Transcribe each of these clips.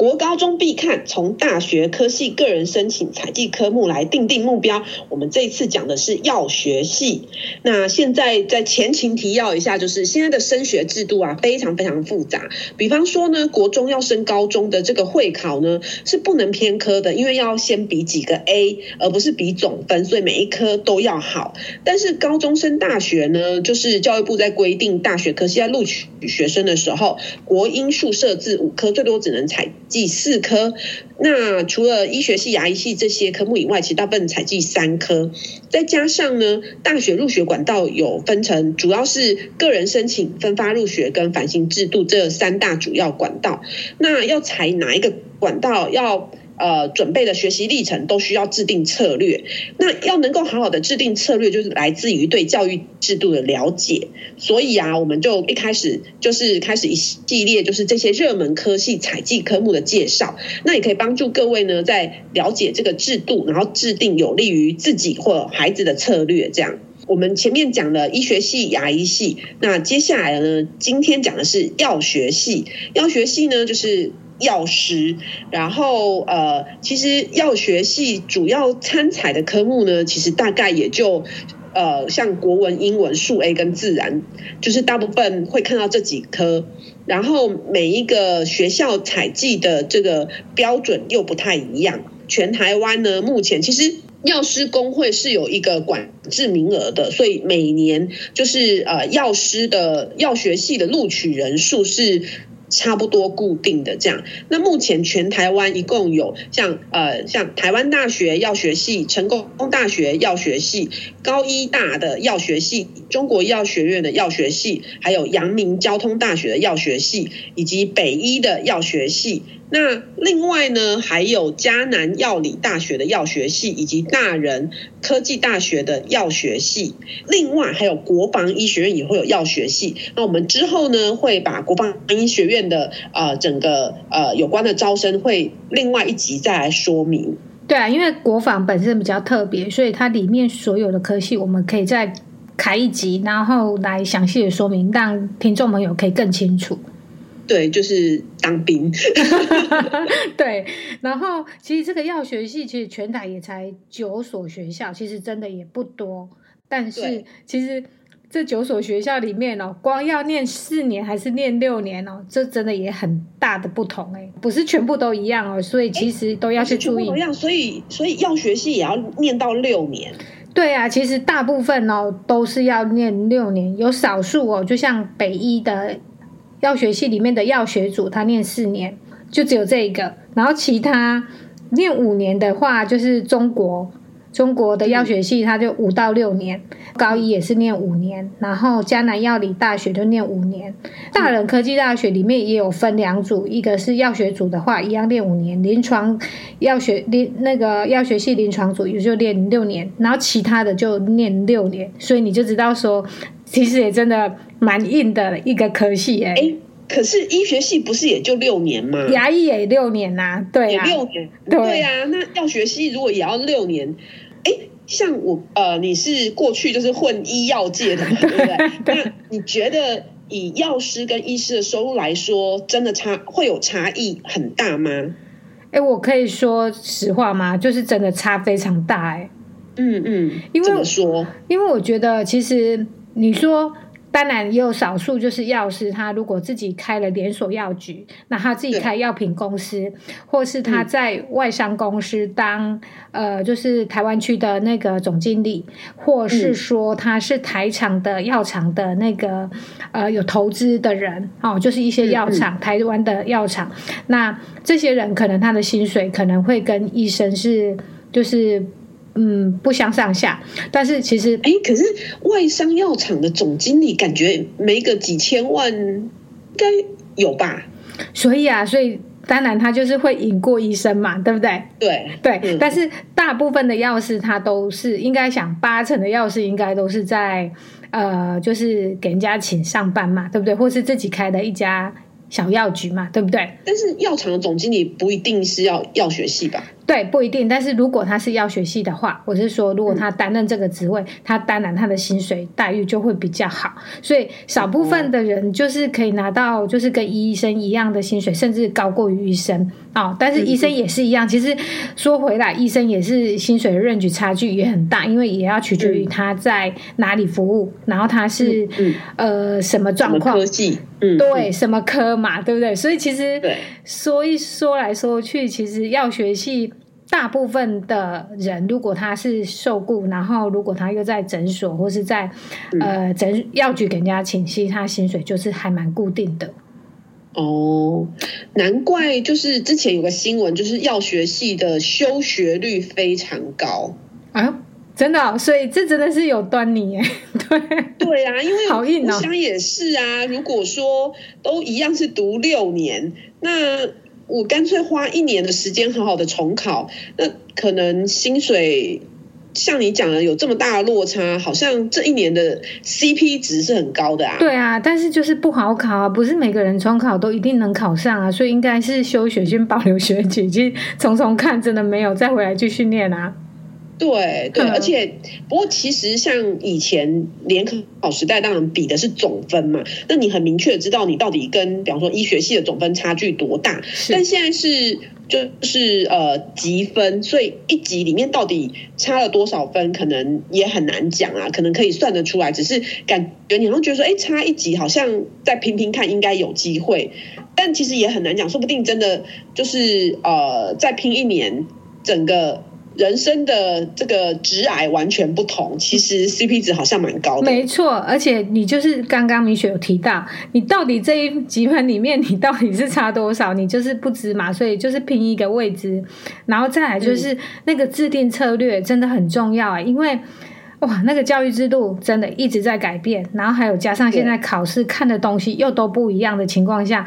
国高中必看，从大学科系个人申请采计科目来定定目标。我们这一次讲的是药学系。那现在在前情提要一下，就是现在的升学制度啊，非常非常复杂。比方说呢，国中要升高中的这个会考呢，是不能偏科的，因为要先比几个 A，而不是比总分，所以每一科都要好。但是高中升大学呢，就是教育部在规定大学科系在录取学生的时候，国英数设置五科，最多只能采。计四科，那除了医学系、牙医系这些科目以外，其实大部分才计三科。再加上呢，大学入学管道有分成，主要是个人申请、分发入学跟繁星制度这三大主要管道。那要采哪一个管道？要呃，准备的学习历程都需要制定策略。那要能够好好的制定策略，就是来自于对教育制度的了解。所以啊，我们就一开始就是开始一系列，就是这些热门科系采计科目的介绍。那也可以帮助各位呢，在了解这个制度，然后制定有利于自己或孩子的策略。这样，我们前面讲了医学系、牙医系，那接下来呢，今天讲的是药学系。药学系呢，就是。药师，然后呃，其实药学系主要参采的科目呢，其实大概也就呃，像国文、英文、数 A 跟自然，就是大部分会看到这几科。然后每一个学校采计的这个标准又不太一样。全台湾呢，目前其实药师公会是有一个管制名额的，所以每年就是呃，药师的药学系的录取人数是。差不多固定的这样，那目前全台湾一共有像呃像台湾大学药学系、成功大学药学系、高医大的药学系、中国医药学院的药学系，还有阳明交通大学的药学系，以及北医的药学系。那另外呢，还有嘉南药理大学的药学系，以及大人科技大学的药学系。另外还有国防医学院也会有药学系。那我们之后呢，会把国防医学院的呃整个呃有关的招生会另外一集再来说明。对啊，因为国防本身比较特别，所以它里面所有的科系，我们可以再开一集，然后来详细的说明，让听众朋友可以更清楚。对，就是当兵。对，然后其实这个药学系其实全台也才九所学校，其实真的也不多。但是其实这九所学校里面哦，光要念四年还是念六年哦，这真的也很大的不同哎，不是全部都一样哦，所以其实都要去注意。一样，所以所以药学系也要念到六年。对啊，其实大部分哦都是要念六年，有少数哦，就像北医的。药学系里面的药学组，他念四年，就只有这一个。然后其他念五年的话，就是中国中国的药学系，它就五到六年。高一也是念五年，然后江南药理大学就念五年。大人科技大学里面也有分两组，一个是药学组的话，一样念五年；临床药学临那个药学系临床组也就念六年，然后其他的就念六年。所以你就知道说，其实也真的。蛮硬的一个科系哎、欸，可是医学系不是也就六年吗？牙医也六年呐、啊，对啊，六年，对啊。那药学系如果也要六年，哎，像我呃，你是过去就是混医药界的嘛，对不对？对，那你觉得以药师跟医师的收入来说，真的差会有差异很大吗？哎，我可以说实话吗？就是真的差非常大哎、欸。嗯嗯，因为怎么说？因为我觉得其实你说。当然也有少数，就是药师，他如果自己开了连锁药局，那他自己开药品公司，或是他在外商公司当、嗯、呃，就是台湾区的那个总经理，或是说他是台厂的药厂的那个呃有投资的人哦，就是一些药厂，嗯、台湾的药厂，那这些人可能他的薪水可能会跟医生是就是。嗯，不相上下，但是其实，哎，可是外商药厂的总经理感觉没个几千万，应该有吧？所以啊，所以当然他就是会引过医生嘛，对不对？对对，嗯、但是大部分的药师他都是应该想八成的药师应该都是在呃，就是给人家请上班嘛，对不对？或是自己开的一家小药局嘛，对不对？但是药厂的总经理不一定是要药学系吧？对，不一定。但是如果他是药学系的话，我是说，如果他担任这个职位，他当然他的薪水待遇就会比较好。所以少部分的人就是可以拿到，就是跟医生一样的薪水，甚至高过于医生啊、哦。但是医生也是一样。其实说回来，医生也是薪水的 range 差距也很大，因为也要取决于他在哪里服务，然后他是呃什么状况。科技，嗯，对，什么科嘛，对不对？所以其实说一说来说去，其实药学系。大部分的人，如果他是受雇，然后如果他又在诊所或是在、嗯、呃诊药局给人家请息，他薪水就是还蛮固定的。哦，难怪就是之前有个新闻，就是药学系的休学率非常高啊，真的、哦，所以这真的是有端倪耶。对对啊，因为好硬哦，我想也是啊。如果说都一样是读六年，那。我干脆花一年的时间好好的重考，那可能薪水像你讲的有这么大的落差，好像这一年的 CP 值是很高的啊。对啊，但是就是不好考啊，不是每个人重考都一定能考上啊，所以应该是休学先保留学籍，去重重看，真的没有再回来继续念啊。对对，而且不过其实像以前联考时代，当然比的是总分嘛。那你很明确的知道你到底跟比方说医学系的总分差距多大。但现在是就是呃级分，所以一级里面到底差了多少分，可能也很难讲啊。可能可以算得出来，只是感觉你好像觉得说，哎，差一级好像再拼拼看应该有机会，但其实也很难讲，说不定真的就是呃再拼一年，整个。人生的这个直癌完全不同，其实 CP 值好像蛮高的。没错，而且你就是刚刚米雪有提到，你到底这一级分里面你到底是差多少，你就是不知嘛，所以就是拼一个未知，然后再来就是那个制定策略真的很重要啊，因为哇，那个教育制度真的一直在改变，然后还有加上现在考试看的东西又都不一样的情况下，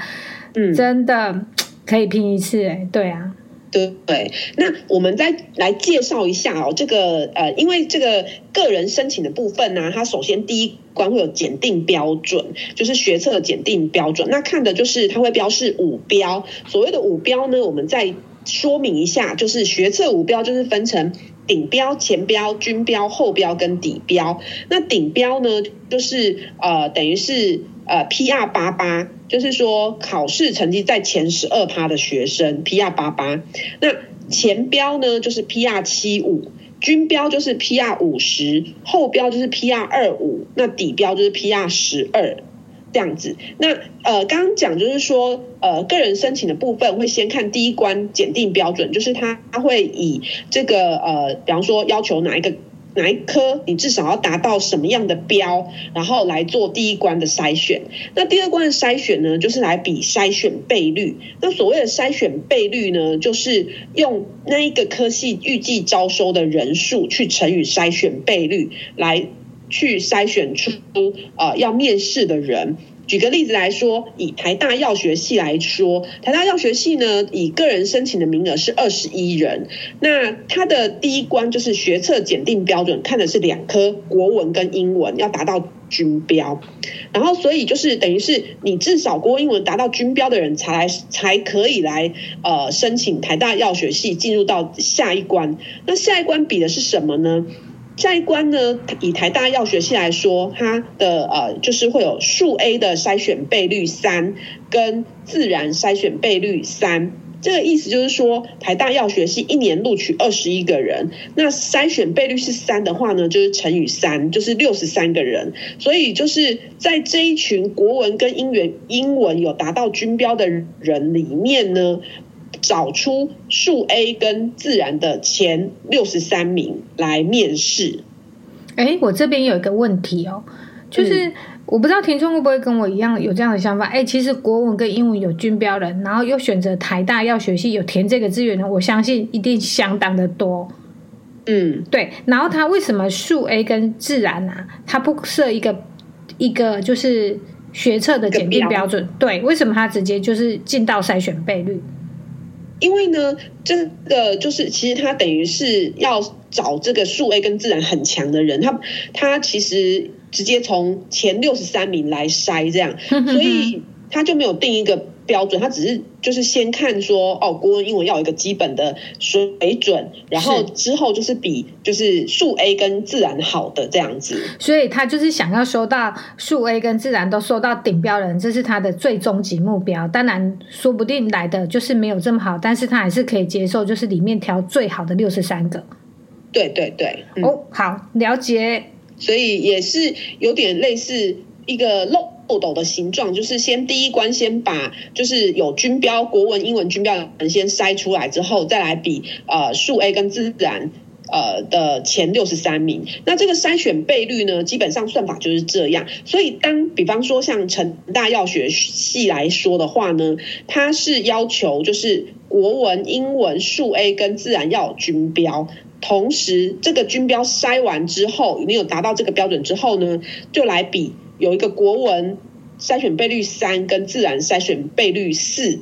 嗯，真的可以拼一次哎，对啊。对对，那我们再来介绍一下哦，这个呃，因为这个个人申请的部分呢，它首先第一关会有检定标准，就是学测检定标准。那看的就是它会标示五标，所谓的五标呢，我们再说明一下，就是学测五标就是分成顶标、前标、均标、后标跟底标。那顶标呢，就是呃，等于是。呃，PR 八八就是说考试成绩在前十二趴的学生，PR 八八。那前标呢就是 PR 七五，均标就是 PR 五十，后标就是 PR 二五，那底标就是 PR 十二这样子。那呃，刚刚讲就是说，呃，个人申请的部分会先看第一关检定标准，就是他他会以这个呃，比方说要求哪一个。哪一科你至少要达到什么样的标，然后来做第一关的筛选。那第二关的筛选呢，就是来比筛选倍率。那所谓的筛选倍率呢，就是用那一个科系预计招收的人数去乘以筛选倍率，来去筛选出呃要面试的人。举个例子来说，以台大药学系来说，台大药学系呢，以个人申请的名额是二十一人。那它的第一关就是学测检定标准，看的是两科国文跟英文要达到均标。然后，所以就是等于是你至少国文、英文达到均标的人才来才可以来呃申请台大药学系进入到下一关。那下一关比的是什么呢？下一关呢，以台大药学系来说，它的呃就是会有数 A 的筛选倍率三，跟自然筛选倍率三。这个意思就是说，台大药学系一年录取二十一个人，那筛选倍率是三的话呢，就是乘以三，就是六十三个人。所以就是在这一群国文跟英语英文有达到均标的人里面呢。找出数 A 跟自然的前六十三名来面试。哎，我这边有一个问题哦，就是、嗯、我不知道听众会不会跟我一样有这样的想法。哎，其实国文跟英文有均标的，然后又选择台大药学系有填这个志愿的，我相信一定相当的多。嗯，对。然后他为什么数 A 跟自然啊，他不设一个一个就是学测的检定标准？对，为什么他直接就是进到筛选倍率？因为呢，这个就是其实他等于是要找这个数 A 跟自然很强的人，他他其实直接从前六十三名来筛这样，所以他就没有定一个标准，他只是就是先看说哦，国文、英文要有一个基本的水准，然后之后就是比就是数 A 跟自然好的这样子。所以他就是想要收到数 A 跟自然都收到顶标人，这是他的最终极目标。当然，说不定来的就是没有这么好，但是他还是可以接受，就是里面挑最好的六十三个。对对对，嗯、哦，好，了解。所以也是有点类似一个漏漏斗的形状，就是先第一关先把就是有军标国文、英文军标的人先筛出来之后，再来比呃数 A 跟自然呃的前六十三名。那这个筛选倍率呢，基本上算法就是这样。所以当比方说像成大药学系来说的话呢，它是要求就是国文、英文、数 A 跟自然要有军标。同时，这个军标筛完之后，你有达到这个标准之后呢，就来比有一个国文筛选倍率三跟自然筛选倍率四。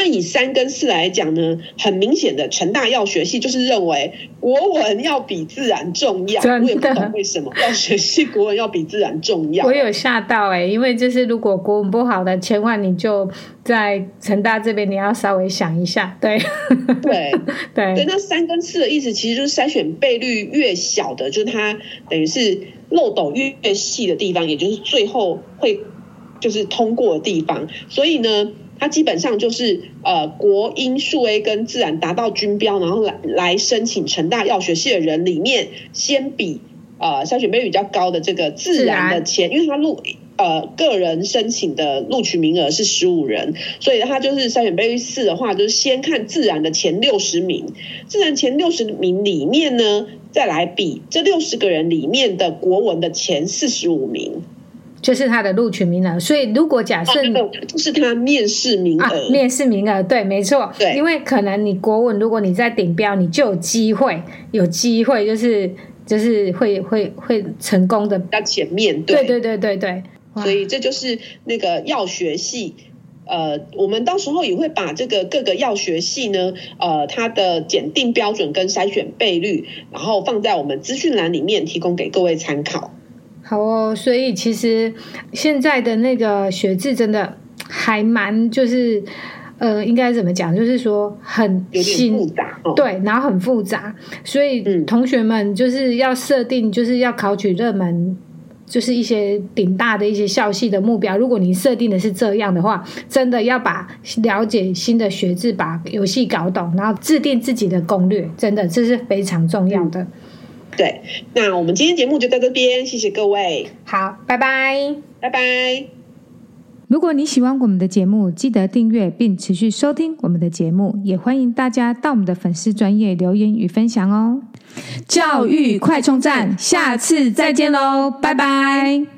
那以三跟四来讲呢，很明显的成大药学系就是认为国文要比自然重要。我也不懂为什么要学系国文要比自然重要。我有吓到哎、欸，因为就是如果国文不好的，千万你就在成大这边你要稍微想一下。对对 对对，那三跟四的意思其实就是筛选倍率越小的，就是它等于是漏斗越细的地方，也就是最后会就是通过的地方。所以呢。它基本上就是呃国英数 A 跟自然达到均标，然后来来申请成大药学系的人里面，先比呃筛选倍率比较高的这个自然的前，因为他录呃个人申请的录取名额是十五人，所以他就是筛选倍率四的话，就是先看自然的前六十名，自然前六十名里面呢，再来比这六十个人里面的国文的前四十五名。就是他的录取名额，所以如果假设就是他面试名额、啊，面试名额。对，没错，对，因为可能你国文，如果你在顶标，你就有机会，有机会就是就是会会会成功的。在前面，对。对对对对对，所以这就是那个药学系，呃，我们到时候也会把这个各个药学系呢，呃，它的检定标准跟筛选倍率，然后放在我们资讯栏里面，提供给各位参考。好哦，所以其实现在的那个学制真的还蛮，就是呃，应该怎么讲？就是说很新，复杂，哦，对，然后很复杂，所以同学们就是要设定，就是要考取热门，就是一些顶大的一些校系的目标。如果你设定的是这样的话，真的要把了解新的学制，把游戏搞懂，然后制定自己的攻略，真的这是非常重要的。对，那我们今天节目就到这边，谢谢各位。好，拜拜，拜拜。如果你喜欢我们的节目，记得订阅并持续收听我们的节目，也欢迎大家到我们的粉丝专业留言与分享哦。教育快充站，下次再见喽，拜拜。